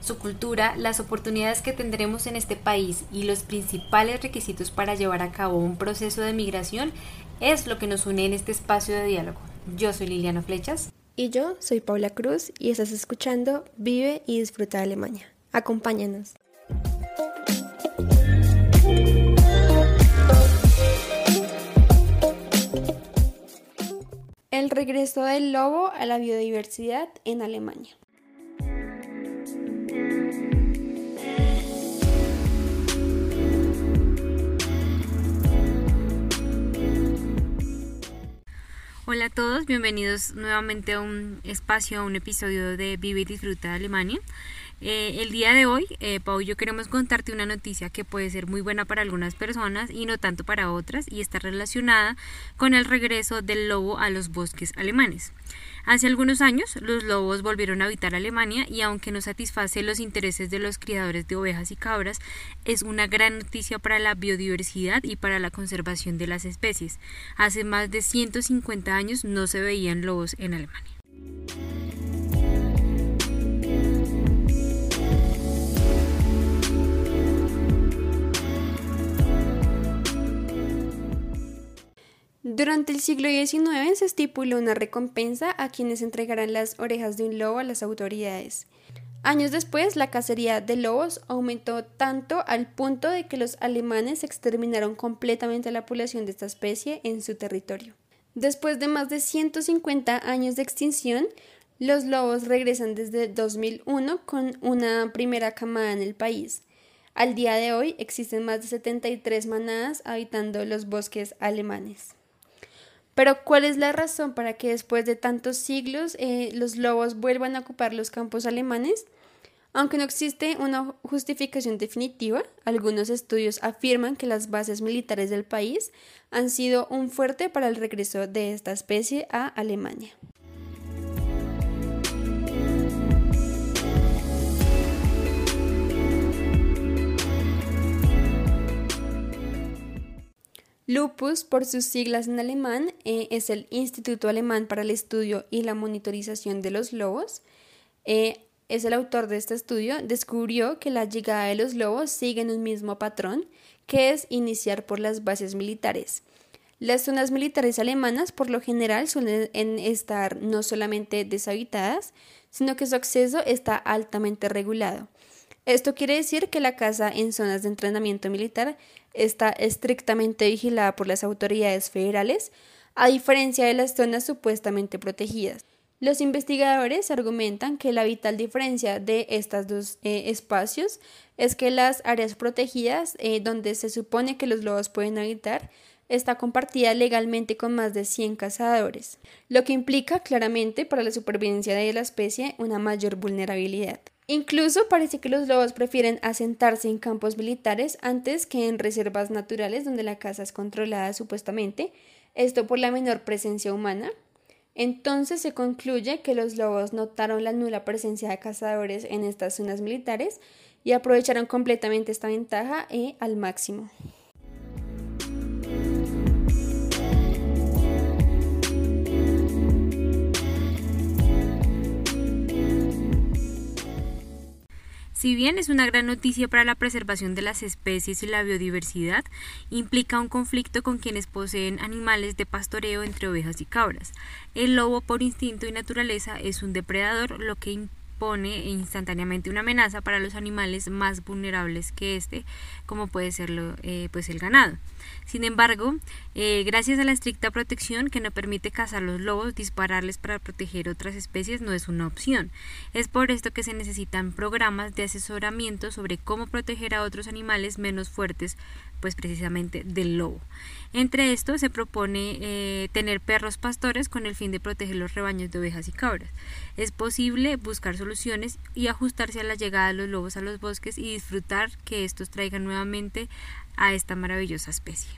Su cultura, las oportunidades que tendremos en este país y los principales requisitos para llevar a cabo un proceso de migración es lo que nos une en este espacio de diálogo. Yo soy Liliana Flechas. Y yo soy Paula Cruz y estás escuchando Vive y Disfruta de Alemania. Acompáñanos. El regreso del lobo a la biodiversidad en Alemania. Hola a todos, bienvenidos nuevamente a un espacio, a un episodio de Vive y Disfruta de Alemania. Eh, el día de hoy, eh, Pau y yo queremos contarte una noticia que puede ser muy buena para algunas personas y no tanto para otras y está relacionada con el regreso del lobo a los bosques alemanes. Hace algunos años los lobos volvieron a habitar Alemania y aunque no satisface los intereses de los criadores de ovejas y cabras, es una gran noticia para la biodiversidad y para la conservación de las especies. Hace más de 150 años no se veían lobos en Alemania. Durante el siglo XIX se estipuló una recompensa a quienes entregaran las orejas de un lobo a las autoridades. Años después, la cacería de lobos aumentó tanto al punto de que los alemanes exterminaron completamente la población de esta especie en su territorio. Después de más de 150 años de extinción, los lobos regresan desde 2001 con una primera camada en el país. Al día de hoy existen más de 73 manadas habitando los bosques alemanes. Pero ¿cuál es la razón para que después de tantos siglos eh, los lobos vuelvan a ocupar los campos alemanes? Aunque no existe una justificación definitiva, algunos estudios afirman que las bases militares del país han sido un fuerte para el regreso de esta especie a Alemania. Lupus, por sus siglas en alemán, eh, es el Instituto Alemán para el Estudio y la Monitorización de los Lobos. Eh, es el autor de este estudio, descubrió que la llegada de los lobos sigue en un mismo patrón, que es iniciar por las bases militares. Las zonas militares alemanas por lo general suelen estar no solamente deshabitadas, sino que su acceso está altamente regulado. Esto quiere decir que la casa en zonas de entrenamiento militar está estrictamente vigilada por las autoridades federales, a diferencia de las zonas supuestamente protegidas. Los investigadores argumentan que la vital diferencia de estos dos eh, espacios es que las áreas protegidas, eh, donde se supone que los lobos pueden habitar, está compartida legalmente con más de 100 cazadores, lo que implica claramente para la supervivencia de la especie una mayor vulnerabilidad. Incluso parece que los lobos prefieren asentarse en campos militares antes que en reservas naturales donde la caza es controlada supuestamente, esto por la menor presencia humana. Entonces se concluye que los lobos notaron la nula presencia de cazadores en estas zonas militares y aprovecharon completamente esta ventaja eh, al máximo. Si bien es una gran noticia para la preservación de las especies y la biodiversidad, implica un conflicto con quienes poseen animales de pastoreo entre ovejas y cabras. El lobo por instinto y naturaleza es un depredador, lo que pone instantáneamente una amenaza para los animales más vulnerables que este, como puede serlo eh, pues el ganado. Sin embargo, eh, gracias a la estricta protección que no permite cazar los lobos, dispararles para proteger otras especies no es una opción. Es por esto que se necesitan programas de asesoramiento sobre cómo proteger a otros animales menos fuertes, pues precisamente del lobo. Entre estos se propone eh, tener perros pastores con el fin de proteger los rebaños de ovejas y cabras. Es posible buscar soluciones y ajustarse a la llegada de los lobos a los bosques y disfrutar que estos traigan nuevamente a esta maravillosa especie.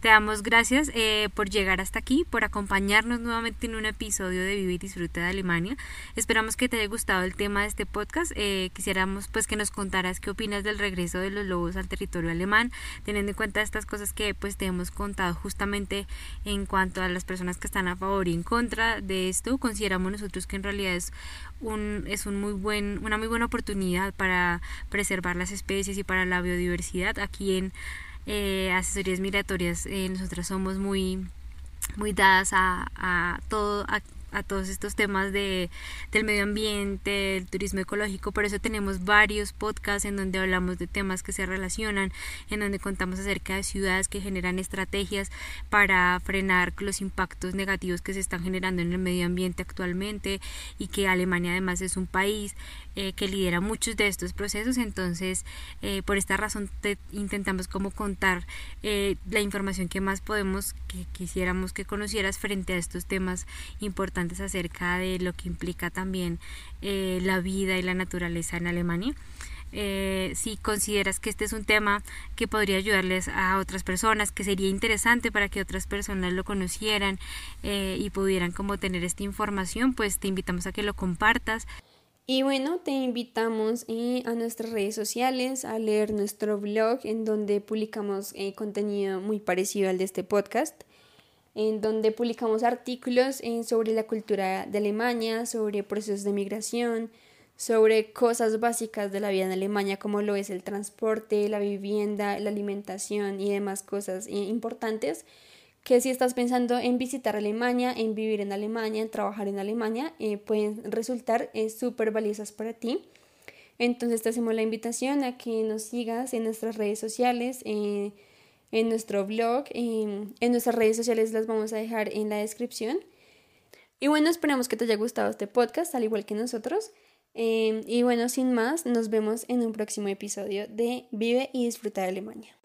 Te damos gracias eh, por llegar hasta aquí, por acompañarnos nuevamente en un episodio de Vive y Disfruta de Alemania. Esperamos que te haya gustado el tema de este podcast. Eh, quisiéramos pues que nos contaras qué opinas del regreso de los lobos al territorio alemán, teniendo en cuenta estas cosas que pues te hemos contado justamente en cuanto a las personas que están a favor y en contra de esto. Consideramos nosotros que en realidad es un, es un muy buen, una muy buena oportunidad para preservar las especies y para la biodiversidad. Aquí en eh, Asesorías Migratorias eh, nosotras somos muy muy dadas a, a todo a a todos estos temas de, del medio ambiente, del turismo ecológico. Por eso tenemos varios podcasts en donde hablamos de temas que se relacionan, en donde contamos acerca de ciudades que generan estrategias para frenar los impactos negativos que se están generando en el medio ambiente actualmente y que Alemania además es un país eh, que lidera muchos de estos procesos. Entonces, eh, por esta razón te, intentamos como contar eh, la información que más podemos, que quisiéramos que conocieras frente a estos temas importantes acerca de lo que implica también eh, la vida y la naturaleza en Alemania. Eh, si consideras que este es un tema que podría ayudarles a otras personas, que sería interesante para que otras personas lo conocieran eh, y pudieran como tener esta información, pues te invitamos a que lo compartas. Y bueno, te invitamos a nuestras redes sociales, a leer nuestro blog en donde publicamos contenido muy parecido al de este podcast en donde publicamos artículos sobre la cultura de Alemania, sobre procesos de migración, sobre cosas básicas de la vida en Alemania, como lo es el transporte, la vivienda, la alimentación y demás cosas importantes que si estás pensando en visitar Alemania, en vivir en Alemania, en trabajar en Alemania, eh, pueden resultar eh, súper valiosas para ti. Entonces te hacemos la invitación a que nos sigas en nuestras redes sociales, eh, en nuestro blog, en, nuestras redes sociales las vamos a dejar en la descripción. Y bueno, esperamos que te haya gustado este podcast, al igual que nosotros. Eh, y bueno, sin más, nos vemos en un próximo episodio de Vive y Disfruta de Alemania.